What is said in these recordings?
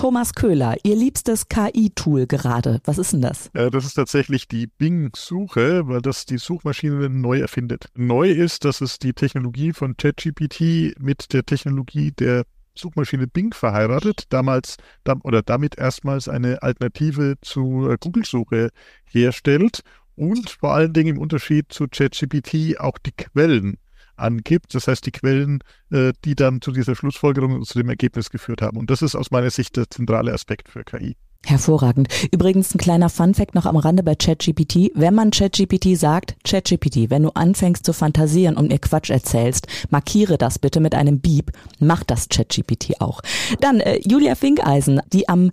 Thomas Köhler, Ihr liebstes KI-Tool gerade. Was ist denn das? Äh, das ist tatsächlich die Bing-Suche, weil das die Suchmaschine neu erfindet. Neu ist, dass es die Technologie von ChatGPT mit der Technologie der Suchmaschine Bing verheiratet, damals oder damit erstmals eine Alternative zu Google-Suche herstellt und vor allen Dingen im Unterschied zu ChatGPT auch die Quellen angibt. Das heißt, die Quellen, äh, die dann zu dieser Schlussfolgerung und zu dem Ergebnis geführt haben. Und das ist aus meiner Sicht der zentrale Aspekt für KI. Hervorragend. Übrigens ein kleiner Funfact noch am Rande bei ChatGPT. Wenn man ChatGPT sagt, ChatGPT, wenn du anfängst zu fantasieren und mir Quatsch erzählst, markiere das bitte mit einem Beep. Macht das ChatGPT auch. Dann äh, Julia Finkeisen, die am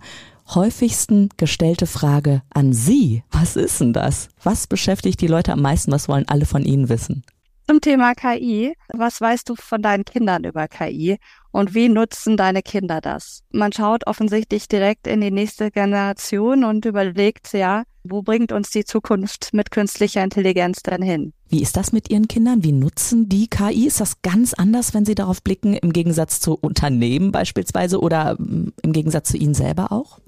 häufigsten gestellte Frage an Sie. Was ist denn das? Was beschäftigt die Leute am meisten? Was wollen alle von Ihnen wissen? Zum Thema KI. Was weißt du von deinen Kindern über KI und wie nutzen deine Kinder das? Man schaut offensichtlich direkt in die nächste Generation und überlegt, ja, wo bringt uns die Zukunft mit künstlicher Intelligenz denn hin? Wie ist das mit Ihren Kindern? Wie nutzen die KI? Ist das ganz anders, wenn Sie darauf blicken, im Gegensatz zu Unternehmen beispielsweise oder mm, im Gegensatz zu Ihnen selber auch?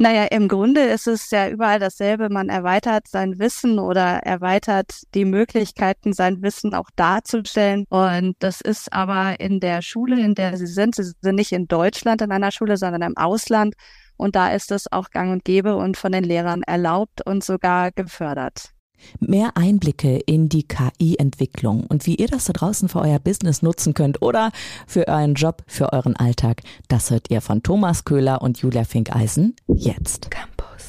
Naja, im Grunde ist es ja überall dasselbe. Man erweitert sein Wissen oder erweitert die Möglichkeiten, sein Wissen auch darzustellen. Und das ist aber in der Schule, in der Sie sind, Sie sind nicht in Deutschland in einer Schule, sondern im Ausland. Und da ist es auch gang und gäbe und von den Lehrern erlaubt und sogar gefördert. Mehr Einblicke in die KI-Entwicklung und wie ihr das da draußen für euer Business nutzen könnt oder für euren Job, für euren Alltag, das hört ihr von Thomas Köhler und Julia Finkeisen jetzt. Campus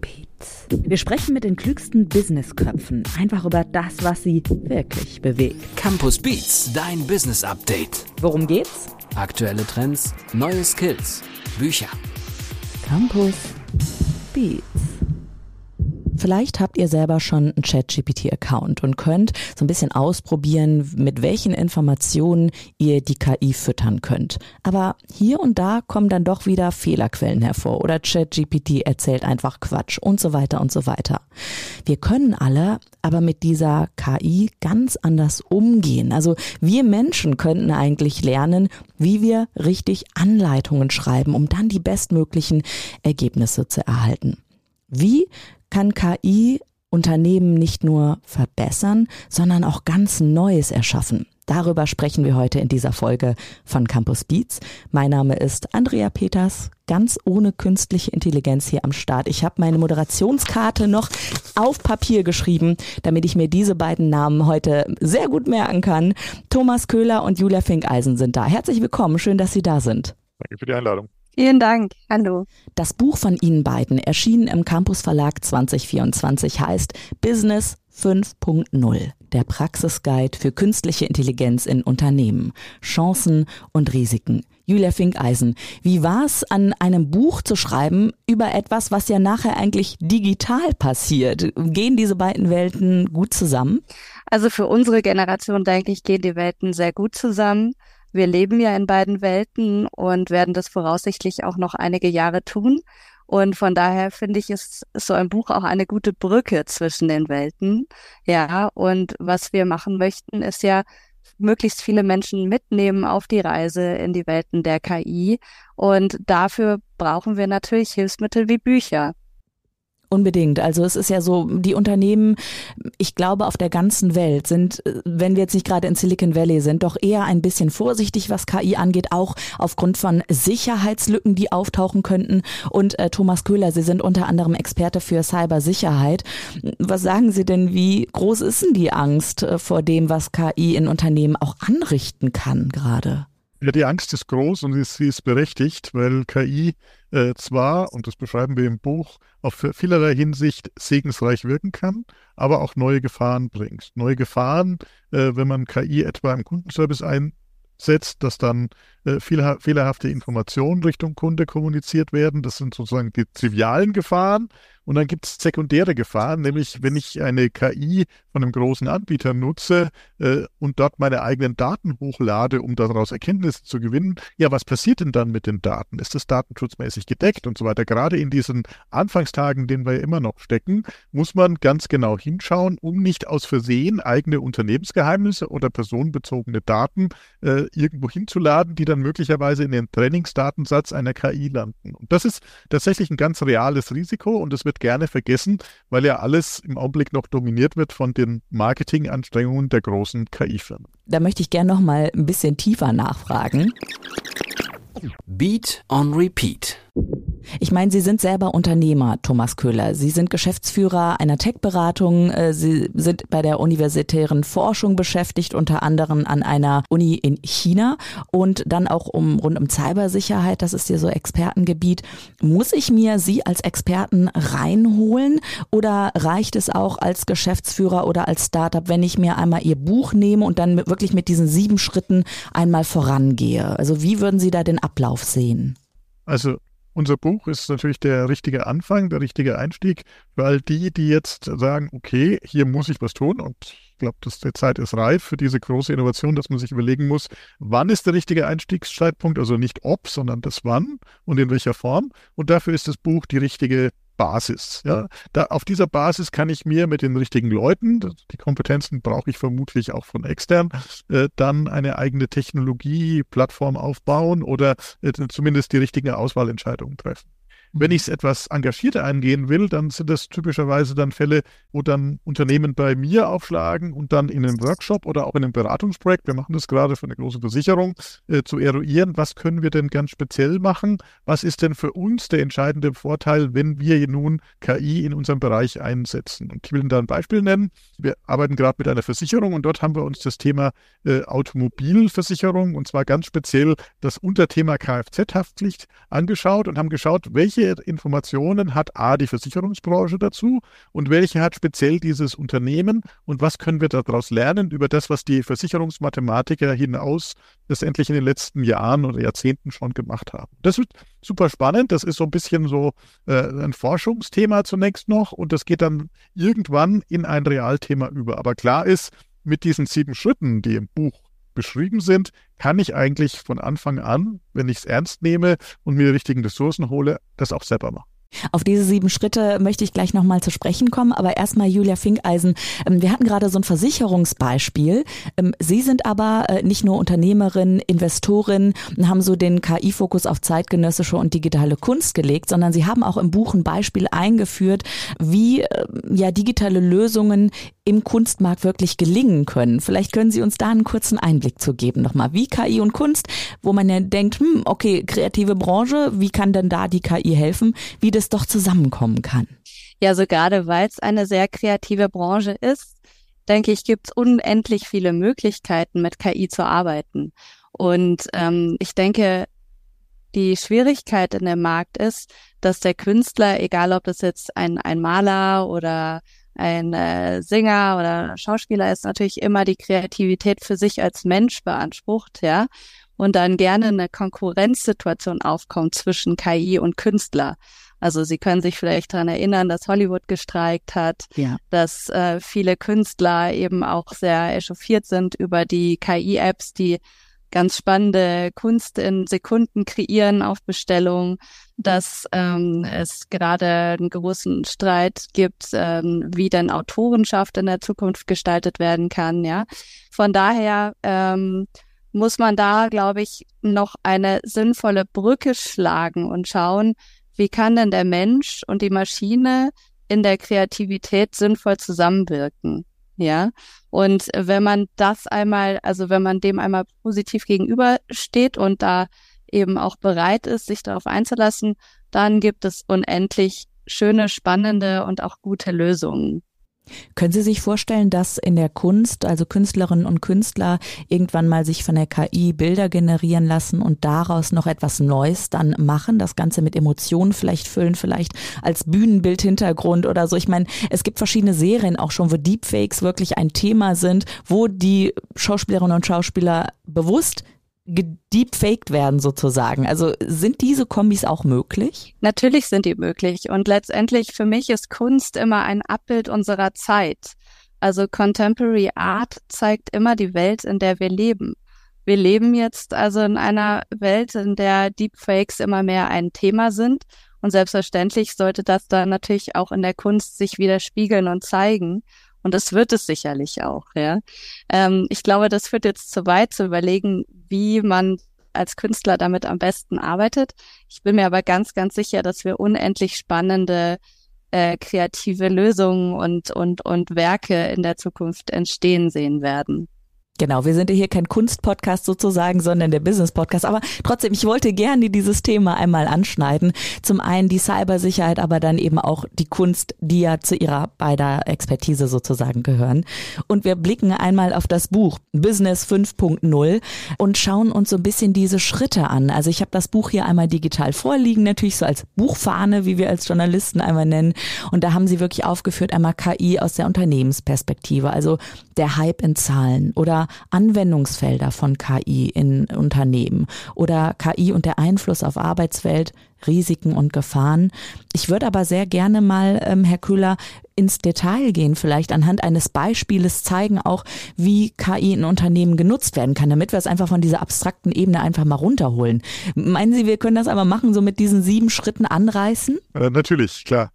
Beats. Wir sprechen mit den klügsten Businessköpfen einfach über das, was sie wirklich bewegt. Campus Beats, dein Business Update. Worum geht's? Aktuelle Trends, neue Skills, Bücher. Campus Beats. Vielleicht habt ihr selber schon einen ChatGPT-Account und könnt so ein bisschen ausprobieren, mit welchen Informationen ihr die KI füttern könnt. Aber hier und da kommen dann doch wieder Fehlerquellen hervor oder ChatGPT erzählt einfach Quatsch und so weiter und so weiter. Wir können alle aber mit dieser KI ganz anders umgehen. Also wir Menschen könnten eigentlich lernen, wie wir richtig Anleitungen schreiben, um dann die bestmöglichen Ergebnisse zu erhalten. Wie kann KI Unternehmen nicht nur verbessern, sondern auch ganz Neues erschaffen. Darüber sprechen wir heute in dieser Folge von Campus Beats. Mein Name ist Andrea Peters, ganz ohne künstliche Intelligenz hier am Start. Ich habe meine Moderationskarte noch auf Papier geschrieben, damit ich mir diese beiden Namen heute sehr gut merken kann. Thomas Köhler und Julia Finkeisen sind da. Herzlich willkommen, schön, dass Sie da sind. Danke für die Einladung. Vielen Dank. Hallo. Das Buch von Ihnen beiden, erschienen im Campus Verlag 2024, heißt Business 5.0, der Praxisguide für künstliche Intelligenz in Unternehmen, Chancen und Risiken. Julia Finkeisen, wie war es, an einem Buch zu schreiben über etwas, was ja nachher eigentlich digital passiert? Gehen diese beiden Welten gut zusammen? Also für unsere Generation, denke ich, gehen die Welten sehr gut zusammen. Wir leben ja in beiden Welten und werden das voraussichtlich auch noch einige Jahre tun. Und von daher finde ich, ist so ein Buch auch eine gute Brücke zwischen den Welten. Ja, und was wir machen möchten, ist ja, möglichst viele Menschen mitnehmen auf die Reise in die Welten der KI. Und dafür brauchen wir natürlich Hilfsmittel wie Bücher. Unbedingt. Also es ist ja so, die Unternehmen, ich glaube, auf der ganzen Welt sind, wenn wir jetzt nicht gerade in Silicon Valley sind, doch eher ein bisschen vorsichtig, was KI angeht, auch aufgrund von Sicherheitslücken, die auftauchen könnten. Und äh, Thomas Köhler, Sie sind unter anderem Experte für Cybersicherheit. Was sagen Sie denn, wie groß ist denn die Angst äh, vor dem, was KI in Unternehmen auch anrichten kann gerade? Ja, die Angst ist groß und sie ist berechtigt, weil KI äh, zwar, und das beschreiben wir im Buch, auf vielerlei Hinsicht segensreich wirken kann, aber auch neue Gefahren bringt. Neue Gefahren, äh, wenn man KI etwa im Kundenservice einsetzt, dass dann äh, fehlerhafte Informationen Richtung Kunde kommuniziert werden. Das sind sozusagen die trivialen Gefahren. Und dann gibt es sekundäre Gefahren, nämlich wenn ich eine KI von einem großen Anbieter nutze äh, und dort meine eigenen Daten hochlade, um daraus Erkenntnisse zu gewinnen, ja, was passiert denn dann mit den Daten? Ist das datenschutzmäßig gedeckt und so weiter? Gerade in diesen Anfangstagen, denen wir immer noch stecken, muss man ganz genau hinschauen, um nicht aus Versehen eigene Unternehmensgeheimnisse oder personenbezogene Daten äh, irgendwo hinzuladen, die dann dann möglicherweise in den Trainingsdatensatz einer KI landen. Und das ist tatsächlich ein ganz reales Risiko und es wird gerne vergessen, weil ja alles im Augenblick noch dominiert wird von den Marketinganstrengungen der großen KI-Firmen. Da möchte ich gerne noch mal ein bisschen tiefer nachfragen. Beat on Repeat. Ich meine, Sie sind selber Unternehmer, Thomas Köhler. Sie sind Geschäftsführer einer Tech-Beratung. Äh, Sie sind bei der universitären Forschung beschäftigt, unter anderem an einer Uni in China und dann auch um rund um Cybersicherheit. Das ist ja so Expertengebiet. Muss ich mir Sie als Experten reinholen oder reicht es auch als Geschäftsführer oder als Startup, wenn ich mir einmal Ihr Buch nehme und dann wirklich mit diesen sieben Schritten einmal vorangehe? Also wie würden Sie da den Ablauf sehen? Also unser Buch ist natürlich der richtige Anfang, der richtige Einstieg für all die, die jetzt sagen, okay, hier muss ich was tun und ich glaube, dass die Zeit ist reif für diese große Innovation, dass man sich überlegen muss, wann ist der richtige Einstiegszeitpunkt, also nicht ob, sondern das wann und in welcher Form. Und dafür ist das Buch die richtige Basis. Ja, da, auf dieser Basis kann ich mir mit den richtigen Leuten, die Kompetenzen brauche ich vermutlich auch von extern, äh, dann eine eigene Technologie-Plattform aufbauen oder äh, zumindest die richtigen Auswahlentscheidungen treffen. Wenn ich es etwas engagierter angehen will, dann sind das typischerweise dann Fälle, wo dann Unternehmen bei mir aufschlagen und dann in einem Workshop oder auch in einem Beratungsprojekt, wir machen das gerade für eine große Versicherung, äh, zu eruieren, was können wir denn ganz speziell machen? Was ist denn für uns der entscheidende Vorteil, wenn wir nun KI in unserem Bereich einsetzen? Und ich will Ihnen da ein Beispiel nennen. Wir arbeiten gerade mit einer Versicherung und dort haben wir uns das Thema äh, Automobilversicherung und zwar ganz speziell das Unterthema Kfz-Haftpflicht angeschaut und haben geschaut, welche welche Informationen hat A die Versicherungsbranche dazu und welche hat speziell dieses Unternehmen und was können wir daraus lernen über das, was die Versicherungsmathematiker hinaus letztendlich in den letzten Jahren oder Jahrzehnten schon gemacht haben. Das wird super spannend. Das ist so ein bisschen so äh, ein Forschungsthema zunächst noch und das geht dann irgendwann in ein Realthema über. Aber klar ist, mit diesen sieben Schritten, die im Buch beschrieben sind, kann ich eigentlich von Anfang an, wenn ich es ernst nehme und mir die richtigen Ressourcen hole, das auch selber machen. Auf diese sieben Schritte möchte ich gleich nochmal zu sprechen kommen, aber erstmal Julia Finkeisen. Ähm, wir hatten gerade so ein Versicherungsbeispiel. Ähm, Sie sind aber äh, nicht nur Unternehmerin, Investorin und haben so den KI-Fokus auf zeitgenössische und digitale Kunst gelegt, sondern Sie haben auch im Buch ein Beispiel eingeführt, wie äh, ja digitale Lösungen im Kunstmarkt wirklich gelingen können. Vielleicht können Sie uns da einen kurzen Einblick zu geben nochmal. Wie KI und Kunst, wo man ja denkt, hm, okay, kreative Branche, wie kann denn da die KI helfen? Wie das doch zusammenkommen kann. Ja, so gerade weil es eine sehr kreative Branche ist, denke ich, gibt es unendlich viele Möglichkeiten, mit KI zu arbeiten. Und ähm, ich denke, die Schwierigkeit in dem Markt ist, dass der Künstler, egal ob das jetzt ein, ein Maler oder ein äh, Sänger oder Schauspieler ist, natürlich immer die Kreativität für sich als Mensch beansprucht, ja, und dann gerne eine Konkurrenzsituation aufkommt zwischen KI und Künstler. Also Sie können sich vielleicht daran erinnern, dass Hollywood gestreikt hat, ja. dass äh, viele Künstler eben auch sehr echauffiert sind über die KI-Apps, die ganz spannende Kunst in Sekunden kreieren auf Bestellung, dass ähm, es gerade einen großen Streit gibt, ähm, wie denn Autorenschaft in der Zukunft gestaltet werden kann. Ja, von daher ähm, muss man da, glaube ich, noch eine sinnvolle Brücke schlagen und schauen, wie kann denn der Mensch und die Maschine in der Kreativität sinnvoll zusammenwirken? Ja. Und wenn man das einmal, also wenn man dem einmal positiv gegenübersteht und da eben auch bereit ist, sich darauf einzulassen, dann gibt es unendlich schöne, spannende und auch gute Lösungen. Können Sie sich vorstellen, dass in der Kunst, also Künstlerinnen und Künstler, irgendwann mal sich von der KI Bilder generieren lassen und daraus noch etwas Neues dann machen, das Ganze mit Emotionen vielleicht füllen, vielleicht als Bühnenbildhintergrund oder so. Ich meine, es gibt verschiedene Serien auch schon, wo Deepfakes wirklich ein Thema sind, wo die Schauspielerinnen und Schauspieler bewusst gedeepfaked werden sozusagen. Also sind diese Kombis auch möglich? Natürlich sind die möglich. Und letztendlich für mich ist Kunst immer ein Abbild unserer Zeit. Also Contemporary Art zeigt immer die Welt, in der wir leben. Wir leben jetzt also in einer Welt, in der Deepfakes immer mehr ein Thema sind. Und selbstverständlich sollte das dann natürlich auch in der Kunst sich widerspiegeln und zeigen. Und das wird es sicherlich auch, ja. Ähm, ich glaube, das führt jetzt zu weit zu überlegen, wie man als Künstler damit am besten arbeitet. Ich bin mir aber ganz, ganz sicher, dass wir unendlich spannende äh, kreative Lösungen und, und, und Werke in der Zukunft entstehen sehen werden. Genau, wir sind ja hier kein Kunstpodcast sozusagen, sondern der Business-Podcast. Aber trotzdem, ich wollte gerne dieses Thema einmal anschneiden. Zum einen die Cybersicherheit, aber dann eben auch die Kunst, die ja zu ihrer beider Expertise sozusagen gehören. Und wir blicken einmal auf das Buch Business 5.0 und schauen uns so ein bisschen diese Schritte an. Also ich habe das Buch hier einmal digital vorliegen, natürlich so als Buchfahne, wie wir als Journalisten einmal nennen. Und da haben sie wirklich aufgeführt einmal KI aus der Unternehmensperspektive, also der Hype in Zahlen oder Anwendungsfelder von KI in Unternehmen oder KI und der Einfluss auf Arbeitswelt, Risiken und Gefahren. Ich würde aber sehr gerne mal, ähm, Herr Kühler, ins Detail gehen, vielleicht anhand eines Beispieles zeigen, auch wie KI in Unternehmen genutzt werden kann, damit wir es einfach von dieser abstrakten Ebene einfach mal runterholen. Meinen Sie, wir können das aber machen, so mit diesen sieben Schritten anreißen? Äh, natürlich, klar.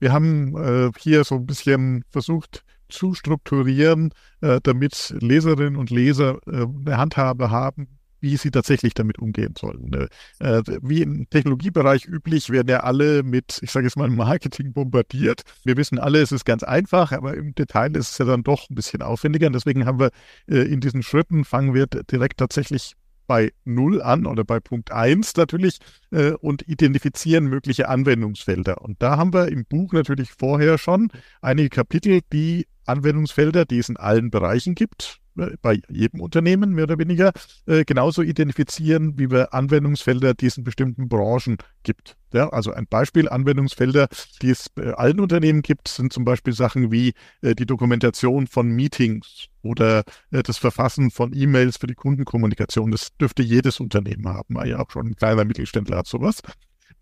Wir haben äh, hier so ein bisschen versucht, zu strukturieren, äh, damit Leserinnen und Leser äh, eine Handhabe haben, wie sie tatsächlich damit umgehen sollen. Ne? Äh, wie im Technologiebereich üblich werden ja alle mit, ich sage jetzt mal, Marketing bombardiert. Wir wissen alle, es ist ganz einfach, aber im Detail ist es ja dann doch ein bisschen aufwendiger. Und deswegen haben wir äh, in diesen Schritten, fangen wir direkt tatsächlich bei Null an oder bei Punkt 1 natürlich äh, und identifizieren mögliche Anwendungsfelder. Und da haben wir im Buch natürlich vorher schon einige Kapitel, die Anwendungsfelder, die es in allen Bereichen gibt, bei jedem Unternehmen mehr oder weniger, äh, genauso identifizieren, wie wir Anwendungsfelder, die es in bestimmten Branchen gibt. Ja, also ein Beispiel Anwendungsfelder, die es bei allen Unternehmen gibt, sind zum Beispiel Sachen wie äh, die Dokumentation von Meetings oder äh, das Verfassen von E-Mails für die Kundenkommunikation. Das dürfte jedes Unternehmen haben. Ja, auch schon ein kleiner Mittelständler hat sowas.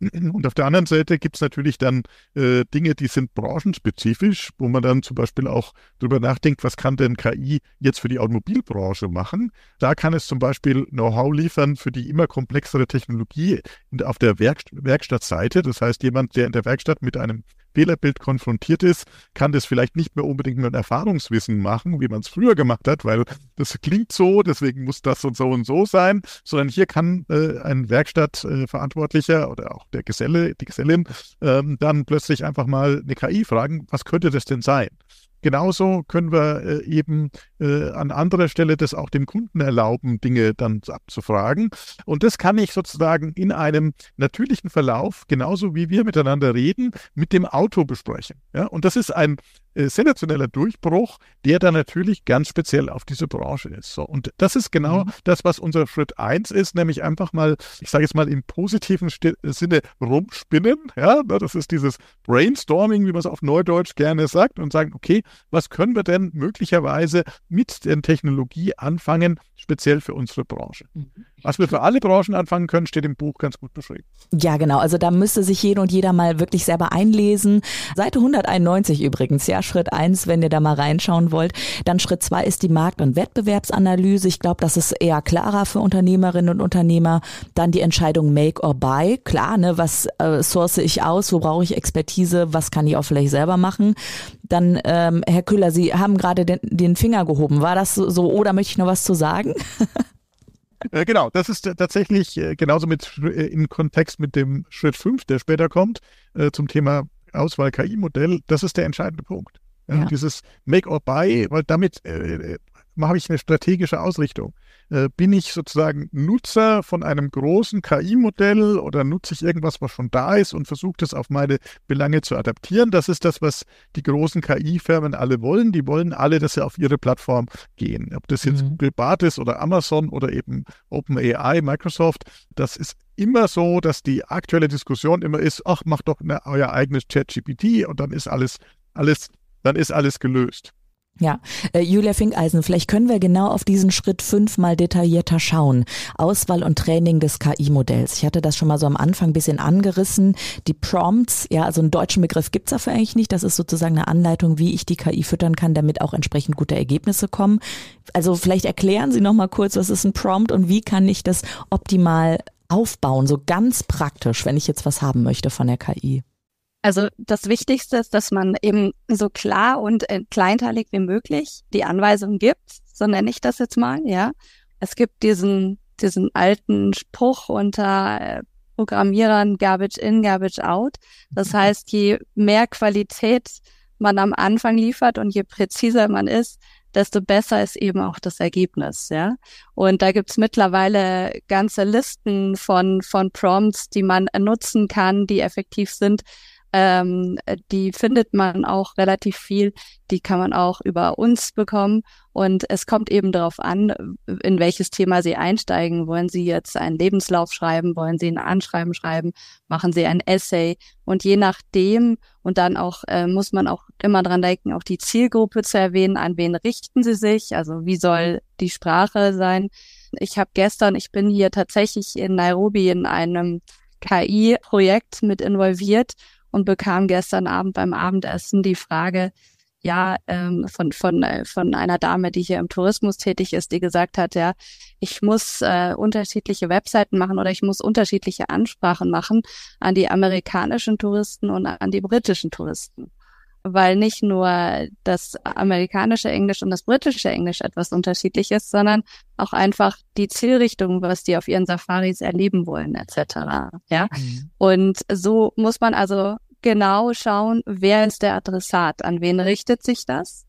Und auf der anderen Seite gibt es natürlich dann äh, Dinge, die sind branchenspezifisch, wo man dann zum Beispiel auch darüber nachdenkt, was kann denn KI jetzt für die Automobilbranche machen. Da kann es zum Beispiel Know-how liefern für die immer komplexere Technologie auf der Werk Werkstattseite. Das heißt, jemand, der in der Werkstatt mit einem Fehlerbild konfrontiert ist, kann das vielleicht nicht mehr unbedingt mit Erfahrungswissen machen, wie man es früher gemacht hat, weil das klingt so, deswegen muss das und so und so sein, sondern hier kann äh, ein Werkstattverantwortlicher äh, oder auch der Geselle, die Gesellin, ähm, dann plötzlich einfach mal eine KI fragen, was könnte das denn sein? Genauso können wir äh, eben äh, an anderer Stelle das auch dem Kunden erlauben, Dinge dann abzufragen. Und das kann ich sozusagen in einem natürlichen Verlauf, genauso wie wir miteinander reden, mit dem Auto besprechen. Ja? Und das ist ein äh, sensationeller Durchbruch, der dann natürlich ganz speziell auf diese Branche ist. So, und das ist genau mhm. das, was unser Schritt eins ist, nämlich einfach mal, ich sage jetzt mal im positiven Sinne rumspinnen. Ja, das ist dieses Brainstorming, wie man es auf Neudeutsch gerne sagt, und sagen, okay, was können wir denn möglicherweise mit der Technologie anfangen, speziell für unsere Branche? Mhm. Was wir für alle Branchen anfangen können, steht im Buch ganz gut beschrieben. Ja, genau. Also da müsste sich jeder und jeder mal wirklich selber einlesen. Seite 191 übrigens, ja, Schritt eins, wenn ihr da mal reinschauen wollt. Dann Schritt zwei ist die Markt- und Wettbewerbsanalyse. Ich glaube, das ist eher klarer für Unternehmerinnen und Unternehmer. Dann die Entscheidung Make or Buy. Klar, ne, was äh, source ich aus? Wo brauche ich Expertise? Was kann ich auch vielleicht selber machen? Dann, ähm, Herr Küller, Sie haben gerade den, den Finger gehoben. War das so, oder möchte ich noch was zu sagen? Äh, genau, das ist tatsächlich äh, genauso mit äh, im Kontext mit dem Schritt 5, der später kommt, zum Thema Auswahl KI-Modell. Das ist der entscheidende Punkt. Ja. Dieses Make or Buy, weil damit äh, mache ich eine strategische Ausrichtung. Äh, bin ich sozusagen Nutzer von einem großen KI-Modell oder nutze ich irgendwas, was schon da ist und versuche das auf meine Belange zu adaptieren? Das ist das, was die großen KI-Firmen alle wollen. Die wollen alle, dass sie auf ihre Plattform gehen. Ob das jetzt mhm. Google Bart ist oder Amazon oder eben OpenAI, Microsoft, das ist immer so, dass die aktuelle Diskussion immer ist, ach, macht doch eine, euer eigenes Chat-GPT und dann ist alles, alles, dann ist alles gelöst. Ja, äh, Julia Finkeisen, vielleicht können wir genau auf diesen Schritt fünf mal detaillierter schauen. Auswahl und Training des KI-Modells. Ich hatte das schon mal so am Anfang ein bisschen angerissen. Die Prompts, ja, also einen deutschen Begriff gibt's dafür eigentlich nicht. Das ist sozusagen eine Anleitung, wie ich die KI füttern kann, damit auch entsprechend gute Ergebnisse kommen. Also vielleicht erklären Sie noch mal kurz, was ist ein Prompt und wie kann ich das optimal aufbauen, so ganz praktisch, wenn ich jetzt was haben möchte von der KI. Also das Wichtigste ist, dass man eben so klar und äh, kleinteilig wie möglich die Anweisungen gibt, so nenne ich das jetzt mal, ja. Es gibt diesen diesen alten Spruch unter äh, Programmierern Garbage in, Garbage out. Das heißt, je mehr Qualität man am Anfang liefert und je präziser man ist, desto besser ist eben auch das Ergebnis, ja. Und da gibt's mittlerweile ganze Listen von, von Prompts, die man nutzen kann, die effektiv sind, ähm, die findet man auch relativ viel. Die kann man auch über uns bekommen. Und es kommt eben darauf an, in welches Thema Sie einsteigen. Wollen Sie jetzt einen Lebenslauf schreiben? Wollen Sie ein Anschreiben schreiben? Machen Sie ein Essay? Und je nachdem, und dann auch äh, muss man auch immer dran denken, auch die Zielgruppe zu erwähnen, an wen richten Sie sich? Also wie soll die Sprache sein? Ich habe gestern, ich bin hier tatsächlich in Nairobi in einem KI-Projekt mit involviert und bekam gestern Abend beim Abendessen die Frage, ja, ähm, von, von, äh, von einer Dame, die hier im Tourismus tätig ist, die gesagt hat, ja, ich muss äh, unterschiedliche Webseiten machen oder ich muss unterschiedliche Ansprachen machen an die amerikanischen Touristen und an die britischen Touristen. Weil nicht nur das amerikanische Englisch und das britische Englisch etwas unterschiedlich ist, sondern auch einfach die Zielrichtung, was die auf ihren Safaris erleben wollen, etc. Ja. Mhm. Und so muss man also genau schauen, wer ist der Adressat, an wen richtet sich das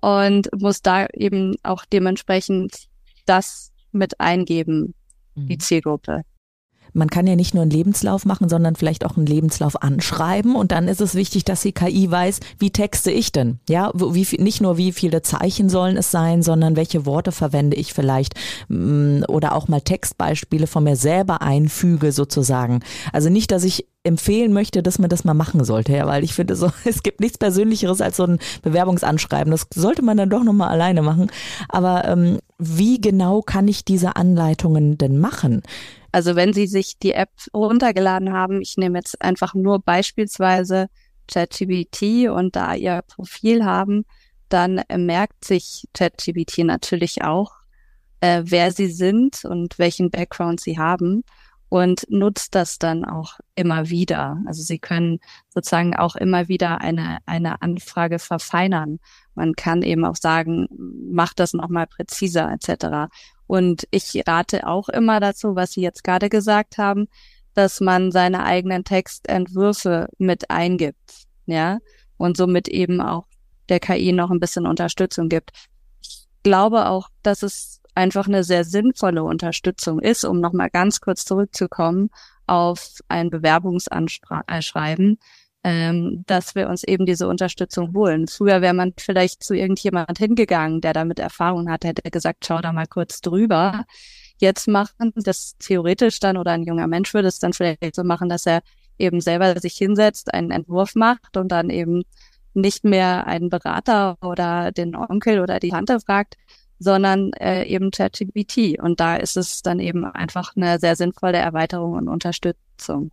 und muss da eben auch dementsprechend das mit eingeben, die mhm. Zielgruppe man kann ja nicht nur einen Lebenslauf machen, sondern vielleicht auch einen Lebenslauf anschreiben. Und dann ist es wichtig, dass die KI weiß, wie texte ich denn? Ja, wie nicht nur wie viele Zeichen sollen es sein, sondern welche Worte verwende ich vielleicht mm, oder auch mal Textbeispiele von mir selber einfüge sozusagen. Also nicht, dass ich empfehlen möchte, dass man das mal machen sollte, ja, weil ich finde so, es gibt nichts Persönlicheres als so ein Bewerbungsanschreiben. Das sollte man dann doch nochmal alleine machen. Aber ähm, wie genau kann ich diese Anleitungen denn machen? Also wenn Sie sich die App runtergeladen haben, ich nehme jetzt einfach nur beispielsweise ChatGPT und da Ihr Profil haben, dann merkt sich ChatGPT natürlich auch, äh, wer Sie sind und welchen Background Sie haben und nutzt das dann auch immer wieder. Also Sie können sozusagen auch immer wieder eine, eine Anfrage verfeinern. Man kann eben auch sagen, mach das nochmal präziser etc. Und ich rate auch immer dazu, was Sie jetzt gerade gesagt haben, dass man seine eigenen Textentwürfe mit eingibt, ja, und somit eben auch der KI noch ein bisschen Unterstützung gibt. Ich glaube auch, dass es einfach eine sehr sinnvolle Unterstützung ist, um nochmal ganz kurz zurückzukommen auf ein Bewerbungsanschreiben, ähm, dass wir uns eben diese Unterstützung holen. Früher wäre man vielleicht zu irgendjemand hingegangen, der damit Erfahrung hat, hätte gesagt, schau da mal kurz drüber. Jetzt machen das theoretisch dann oder ein junger Mensch würde es dann vielleicht so machen, dass er eben selber sich hinsetzt, einen Entwurf macht und dann eben nicht mehr einen Berater oder den Onkel oder die Tante fragt, sondern äh, eben ChatGPT. Und da ist es dann eben einfach eine sehr sinnvolle Erweiterung und Unterstützung.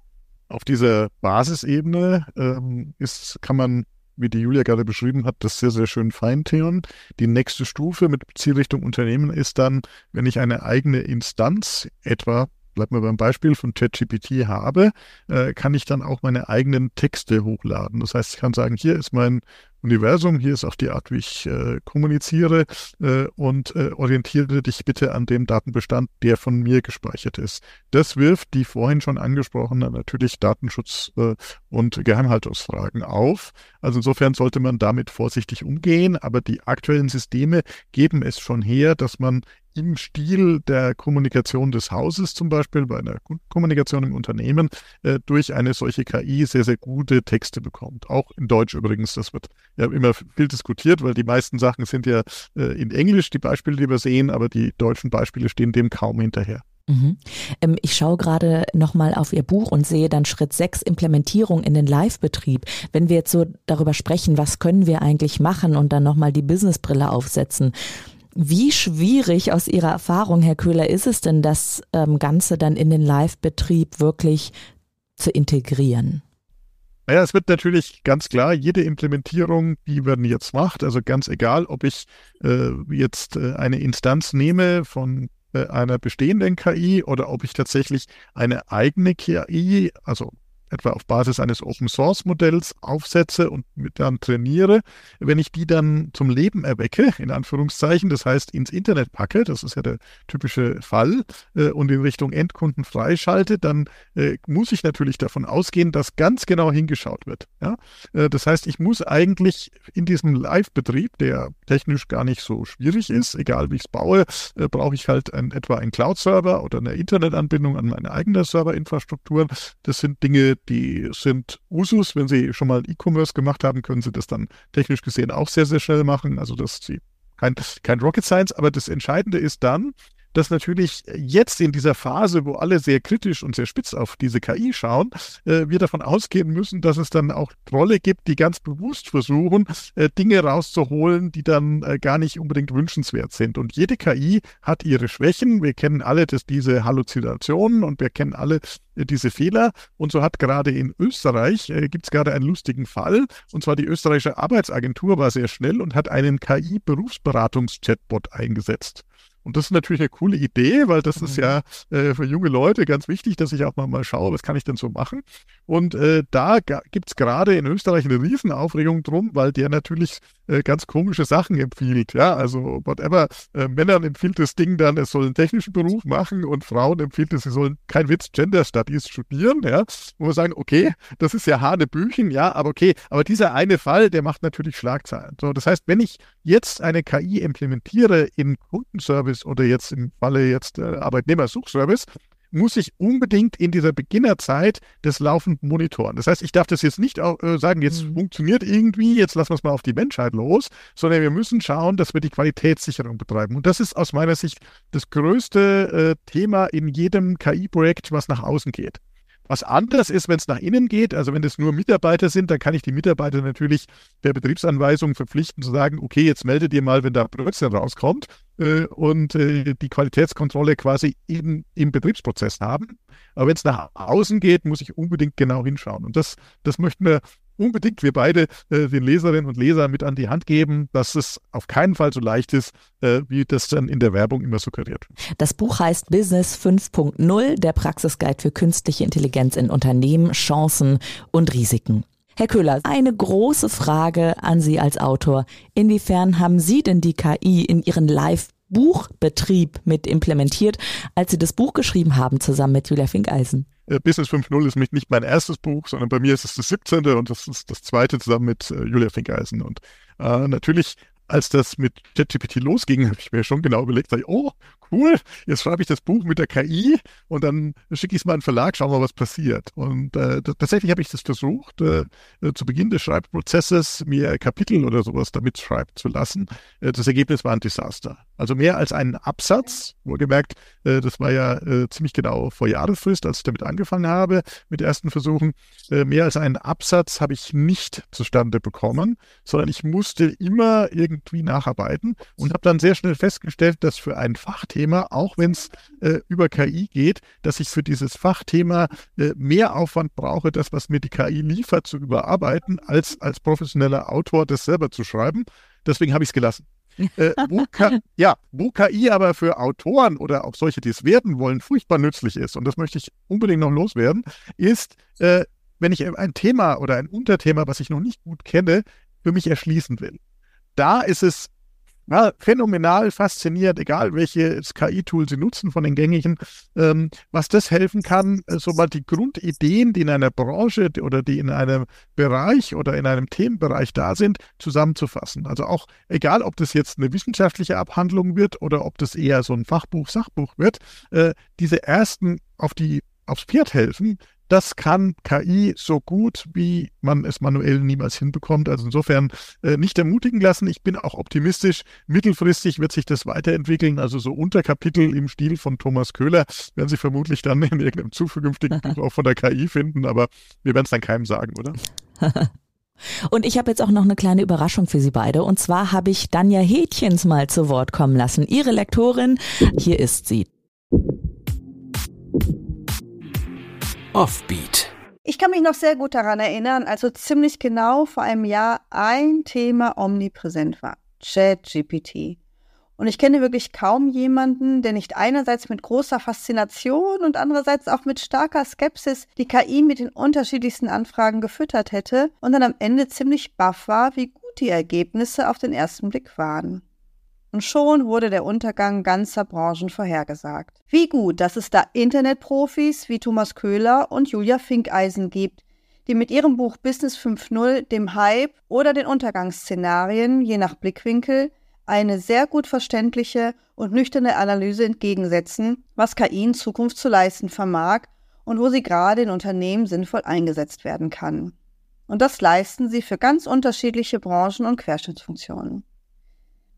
Auf dieser Basisebene ähm, ist, kann man, wie die Julia gerade beschrieben hat, das sehr, sehr schön feintunen. Die nächste Stufe mit Zielrichtung Unternehmen ist dann, wenn ich eine eigene Instanz, etwa bleibt mir beim Beispiel von ChatGPT habe, äh, kann ich dann auch meine eigenen Texte hochladen. Das heißt, ich kann sagen, hier ist mein Universum, hier ist auch die Art, wie ich äh, kommuniziere äh, und äh, orientiere dich bitte an dem Datenbestand, der von mir gespeichert ist. Das wirft die vorhin schon angesprochenen natürlich Datenschutz- äh, und Geheimhaltungsfragen auf. Also insofern sollte man damit vorsichtig umgehen, aber die aktuellen Systeme geben es schon her, dass man im Stil der Kommunikation des Hauses zum Beispiel, bei einer Kommunikation im Unternehmen, äh, durch eine solche KI sehr, sehr gute Texte bekommt. Auch in Deutsch übrigens, das wird ja immer viel diskutiert, weil die meisten Sachen sind ja äh, in Englisch, die Beispiele, die wir sehen, aber die deutschen Beispiele stehen dem kaum hinterher. Mhm. Ähm, ich schaue gerade nochmal auf Ihr Buch und sehe dann Schritt 6 Implementierung in den Live-Betrieb. Wenn wir jetzt so darüber sprechen, was können wir eigentlich machen und dann nochmal die Businessbrille aufsetzen. Wie schwierig aus Ihrer Erfahrung, Herr Köhler, ist es denn, das ähm, Ganze dann in den Live-Betrieb wirklich zu integrieren? Naja, es wird natürlich ganz klar, jede Implementierung, die man jetzt macht, also ganz egal, ob ich äh, jetzt äh, eine Instanz nehme von äh, einer bestehenden KI oder ob ich tatsächlich eine eigene KI, also etwa auf Basis eines Open Source Modells aufsetze und mit dann trainiere, wenn ich die dann zum Leben erwecke, in Anführungszeichen, das heißt ins Internet packe, das ist ja der typische Fall, äh, und in Richtung Endkunden freischalte, dann äh, muss ich natürlich davon ausgehen, dass ganz genau hingeschaut wird. Ja? Äh, das heißt, ich muss eigentlich in diesem Live-Betrieb, der technisch gar nicht so schwierig ist, egal wie ich es baue, äh, brauche ich halt ein, etwa einen Cloud-Server oder eine Internetanbindung an meine eigene Serverinfrastruktur. Das sind Dinge, die sind Usus. Wenn Sie schon mal E-Commerce gemacht haben, können Sie das dann technisch gesehen auch sehr, sehr schnell machen. Also das ist kein, kein Rocket Science, aber das Entscheidende ist dann, dass natürlich jetzt in dieser Phase, wo alle sehr kritisch und sehr spitz auf diese KI schauen, äh, wir davon ausgehen müssen, dass es dann auch Trolle gibt, die ganz bewusst versuchen, äh, Dinge rauszuholen, die dann äh, gar nicht unbedingt wünschenswert sind. Und jede KI hat ihre Schwächen. Wir kennen alle das, diese Halluzinationen und wir kennen alle äh, diese Fehler. Und so hat gerade in Österreich, äh, gibt es gerade einen lustigen Fall, und zwar die österreichische Arbeitsagentur war sehr schnell und hat einen KI-Berufsberatungs-Chatbot eingesetzt. Und das ist natürlich eine coole Idee, weil das mhm. ist ja äh, für junge Leute ganz wichtig, dass ich auch mal, mal schaue, was kann ich denn so machen. Und äh, da gibt es gerade in Österreich eine Riesenaufregung drum, weil der natürlich äh, ganz komische Sachen empfiehlt. Ja, also whatever. Äh, Männern empfiehlt das Ding dann, es soll einen technischen Beruf machen und Frauen empfiehlt es, sie sollen kein Witz Gender Studies studieren. Ja, wo wir sagen, okay, das ist ja Hanebüchen, ja, aber okay, aber dieser eine Fall, der macht natürlich Schlagzeilen. So, das heißt, wenn ich jetzt eine KI implementiere in Kundenservice oder jetzt im Falle jetzt äh, Arbeitnehmersuchservice, muss ich unbedingt in dieser Beginnerzeit des laufenden monitoren. Das heißt, ich darf das jetzt nicht auch, äh, sagen, jetzt mhm. funktioniert irgendwie, jetzt lassen wir es mal auf die Menschheit los, sondern wir müssen schauen, dass wir die Qualitätssicherung betreiben. Und das ist aus meiner Sicht das größte äh, Thema in jedem KI-Projekt, was nach außen geht. Was anders ist, wenn es nach innen geht, also wenn es nur Mitarbeiter sind, dann kann ich die Mitarbeiter natürlich der Betriebsanweisung verpflichten zu sagen, okay, jetzt meldet ihr mal, wenn da Blödsinn rauskommt äh, und äh, die Qualitätskontrolle quasi in, im Betriebsprozess haben. Aber wenn es nach außen geht, muss ich unbedingt genau hinschauen. Und das, das möchten wir unbedingt wir beide äh, den Leserinnen und Lesern mit an die Hand geben, dass es auf keinen Fall so leicht ist, äh, wie das dann in der Werbung immer suggeriert. Das Buch heißt Business 5.0, der Praxisguide für künstliche Intelligenz in Unternehmen, Chancen und Risiken. Herr Köhler, eine große Frage an Sie als Autor. Inwiefern haben Sie denn die KI in Ihren Live Buchbetrieb mit implementiert, als Sie das Buch geschrieben haben, zusammen mit Julia Finkeisen? Äh, Business 5.0 ist nicht mein erstes Buch, sondern bei mir ist es das 17. und das ist das zweite zusammen mit äh, Julia Finkeisen. Und äh, natürlich als das mit ChatGPT losging, habe ich mir schon genau überlegt, ich, oh, cool, jetzt schreibe ich das Buch mit der KI und dann schicke ich es mal an den Verlag, schauen wir, was passiert. Und äh, tatsächlich habe ich das versucht, äh, äh, zu Beginn des Schreibprozesses mir Kapitel oder sowas damit schreiben zu lassen. Äh, das Ergebnis war ein Desaster. Also mehr als einen Absatz, wohlgemerkt, äh, das war ja äh, ziemlich genau vor Jahresfrist, als ich damit angefangen habe, mit ersten Versuchen. mehr als einen Absatz habe ich nicht zustande bekommen, sondern ich musste immer irgendwie nacharbeiten und habe dann sehr schnell festgestellt, dass für ein Fachthema Fachthema, auch wenn es äh, über KI geht, dass ich für dieses Fachthema äh, mehr Aufwand brauche, das, was mir die KI liefert, zu überarbeiten, als als professioneller Autor das selber zu schreiben. Deswegen habe ich es gelassen. äh, wo ja, wo KI aber für Autoren oder auch solche, die es werden wollen, furchtbar nützlich ist, und das möchte ich unbedingt noch loswerden, ist, äh, wenn ich ein Thema oder ein Unterthema, was ich noch nicht gut kenne, für mich erschließen will. Da ist es ja, phänomenal faszinierend, egal welches KI-Tool Sie nutzen von den gängigen, ähm, was das helfen kann, äh, sobald die Grundideen, die in einer Branche oder die in einem Bereich oder in einem Themenbereich da sind, zusammenzufassen. Also auch egal, ob das jetzt eine wissenschaftliche Abhandlung wird oder ob das eher so ein Fachbuch, Sachbuch wird, äh, diese ersten auf die aufs Pferd helfen, das kann KI so gut, wie man es manuell niemals hinbekommt. Also insofern äh, nicht ermutigen lassen. Ich bin auch optimistisch. Mittelfristig wird sich das weiterentwickeln. Also so Unterkapitel im Stil von Thomas Köhler werden Sie vermutlich dann in irgendeinem zukünftigen Buch auch von der KI finden. Aber wir werden es dann keinem sagen, oder? Und ich habe jetzt auch noch eine kleine Überraschung für Sie beide. Und zwar habe ich Danja Hätchens mal zu Wort kommen lassen. Ihre Lektorin, hier ist sie. Offbeat. Ich kann mich noch sehr gut daran erinnern, also ziemlich genau vor einem Jahr ein Thema omnipräsent war. ChatGPT. Und ich kenne wirklich kaum jemanden, der nicht einerseits mit großer Faszination und andererseits auch mit starker Skepsis die KI mit den unterschiedlichsten Anfragen gefüttert hätte und dann am Ende ziemlich baff war, wie gut die Ergebnisse auf den ersten Blick waren. Und schon wurde der Untergang ganzer Branchen vorhergesagt. Wie gut, dass es da Internetprofis wie Thomas Köhler und Julia Finkeisen gibt, die mit ihrem Buch Business 5.0 dem Hype oder den Untergangsszenarien, je nach Blickwinkel, eine sehr gut verständliche und nüchterne Analyse entgegensetzen, was KI in Zukunft zu leisten vermag und wo sie gerade in Unternehmen sinnvoll eingesetzt werden kann. Und das leisten sie für ganz unterschiedliche Branchen und Querschnittsfunktionen.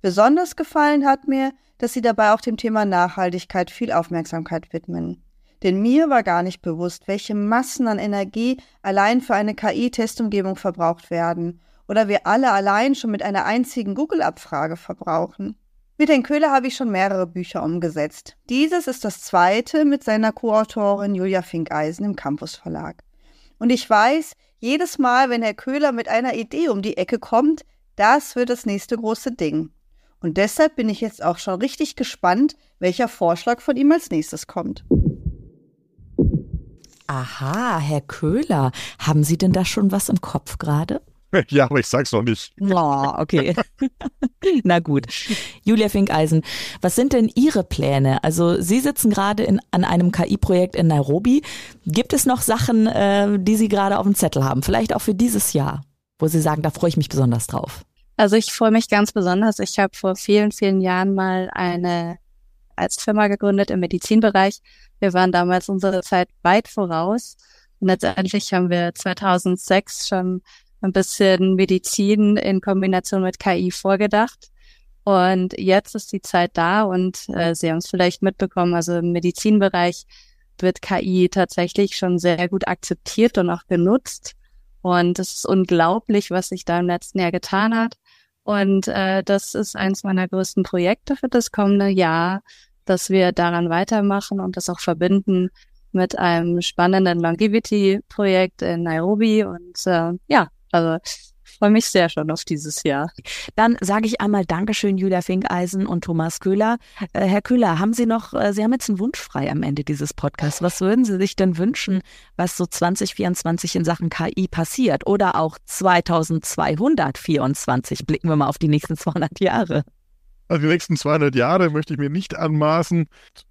Besonders gefallen hat mir, dass sie dabei auch dem Thema Nachhaltigkeit viel Aufmerksamkeit widmen. Denn mir war gar nicht bewusst, welche Massen an Energie allein für eine KI-Testumgebung verbraucht werden oder wir alle allein schon mit einer einzigen Google-Abfrage verbrauchen. Mit den Köhler habe ich schon mehrere Bücher umgesetzt. Dieses ist das zweite mit seiner Co-Autorin Julia Finkeisen im Campus Verlag. Und ich weiß, jedes Mal, wenn Herr Köhler mit einer Idee um die Ecke kommt, das wird das nächste große Ding. Und deshalb bin ich jetzt auch schon richtig gespannt, welcher Vorschlag von ihm als nächstes kommt. Aha, Herr Köhler, haben Sie denn da schon was im Kopf gerade? Ja, aber ich sag's noch nicht. Oh, okay. Na gut. Julia Finkeisen, was sind denn Ihre Pläne? Also Sie sitzen gerade in, an einem KI-Projekt in Nairobi. Gibt es noch Sachen, äh, die Sie gerade auf dem Zettel haben? Vielleicht auch für dieses Jahr, wo Sie sagen, da freue ich mich besonders drauf. Also ich freue mich ganz besonders. Ich habe vor vielen, vielen Jahren mal eine als Firma gegründet im Medizinbereich. Wir waren damals unsere Zeit weit voraus. Und letztendlich haben wir 2006 schon ein bisschen Medizin in Kombination mit KI vorgedacht. Und jetzt ist die Zeit da und äh, Sie haben es vielleicht mitbekommen, also im Medizinbereich wird KI tatsächlich schon sehr gut akzeptiert und auch genutzt. Und es ist unglaublich, was sich da im letzten Jahr getan hat. Und äh, das ist eins meiner größten Projekte für das kommende Jahr, dass wir daran weitermachen und das auch verbinden mit einem spannenden Longevity-Projekt in Nairobi. Und äh, ja, also freue mich sehr schon auf dieses Jahr. Dann sage ich einmal Dankeschön, Julia Finkeisen und Thomas Köhler. Äh, Herr Köhler, haben Sie noch, äh, Sie haben jetzt einen Wunsch frei am Ende dieses Podcasts. Was würden Sie sich denn wünschen, was so 2024 in Sachen KI passiert? Oder auch 2224? Blicken wir mal auf die nächsten 200 Jahre. Also die nächsten 200 Jahre möchte ich mir nicht anmaßen,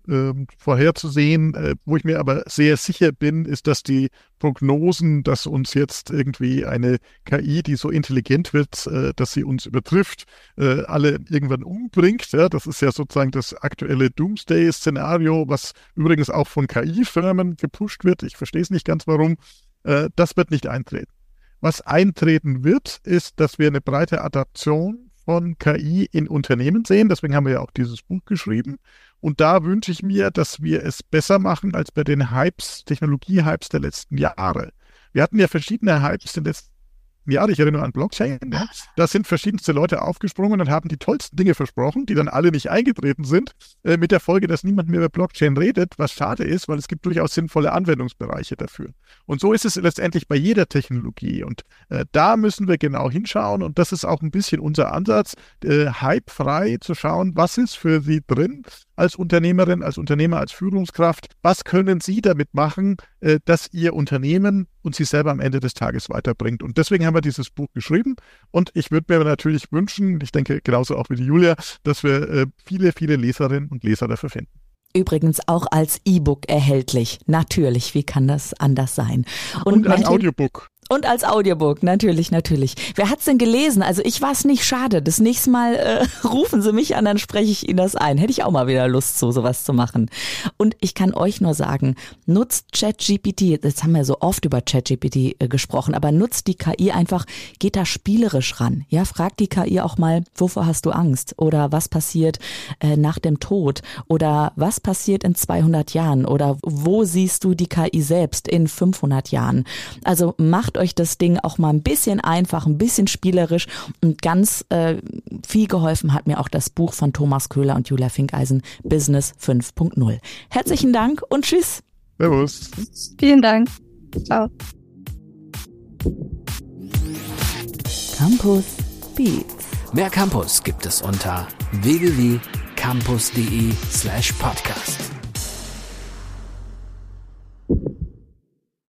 äh, vorherzusehen. Äh, wo ich mir aber sehr sicher bin, ist, dass die Prognosen, dass uns jetzt irgendwie eine KI, die so intelligent wird, äh, dass sie uns übertrifft, äh, alle irgendwann umbringt. Ja, das ist ja sozusagen das aktuelle Doomsday-Szenario, was übrigens auch von KI-Firmen gepusht wird. Ich verstehe es nicht ganz warum. Äh, das wird nicht eintreten. Was eintreten wird, ist, dass wir eine breite Adaption von KI in Unternehmen sehen. Deswegen haben wir ja auch dieses Buch geschrieben. Und da wünsche ich mir, dass wir es besser machen als bei den Hypes, Technologie-Hypes der letzten Jahre. Wir hatten ja verschiedene Hypes in den letzten ja, ich erinnere an Blockchain. Ja. Da sind verschiedenste Leute aufgesprungen und haben die tollsten Dinge versprochen, die dann alle nicht eingetreten sind, äh, mit der Folge, dass niemand mehr über Blockchain redet, was schade ist, weil es gibt durchaus sinnvolle Anwendungsbereiche dafür. Und so ist es letztendlich bei jeder Technologie. Und äh, da müssen wir genau hinschauen. Und das ist auch ein bisschen unser Ansatz, äh, hypefrei zu schauen, was ist für Sie drin als Unternehmerin, als Unternehmer, als Führungskraft. Was können Sie damit machen, äh, dass Ihr Unternehmen und Sie selber am Ende des Tages weiterbringt? Und deswegen haben wir dieses Buch geschrieben. Und ich würde mir natürlich wünschen, ich denke genauso auch wie die Julia, dass wir äh, viele, viele Leserinnen und Leser dafür finden. Übrigens auch als E-Book erhältlich. Natürlich, wie kann das anders sein? Und, und als Audiobook. Und als Audiobook, natürlich, natürlich. Wer hat's denn gelesen? Also ich war es nicht schade. Das nächste Mal äh, rufen Sie mich an, dann spreche ich Ihnen das ein. Hätte ich auch mal wieder Lust, so sowas zu machen. Und ich kann euch nur sagen, nutzt ChatGPT. Jetzt haben wir so oft über ChatGPT äh, gesprochen, aber nutzt die KI einfach, geht da spielerisch ran. Ja, fragt die KI auch mal, wovor hast du Angst? Oder was passiert äh, nach dem Tod? Oder was passiert in 200 Jahren? Oder wo siehst du die KI selbst in 500 Jahren? Also macht macht euch das Ding auch mal ein bisschen einfach, ein bisschen spielerisch und ganz äh, viel geholfen hat mir auch das Buch von Thomas Köhler und Julia Finkeisen Business 5.0. Herzlichen Dank und tschüss. Servus. Vielen Dank. Ciao. Campus Beats. Mehr Campus gibt es unter www.campus.de/podcast.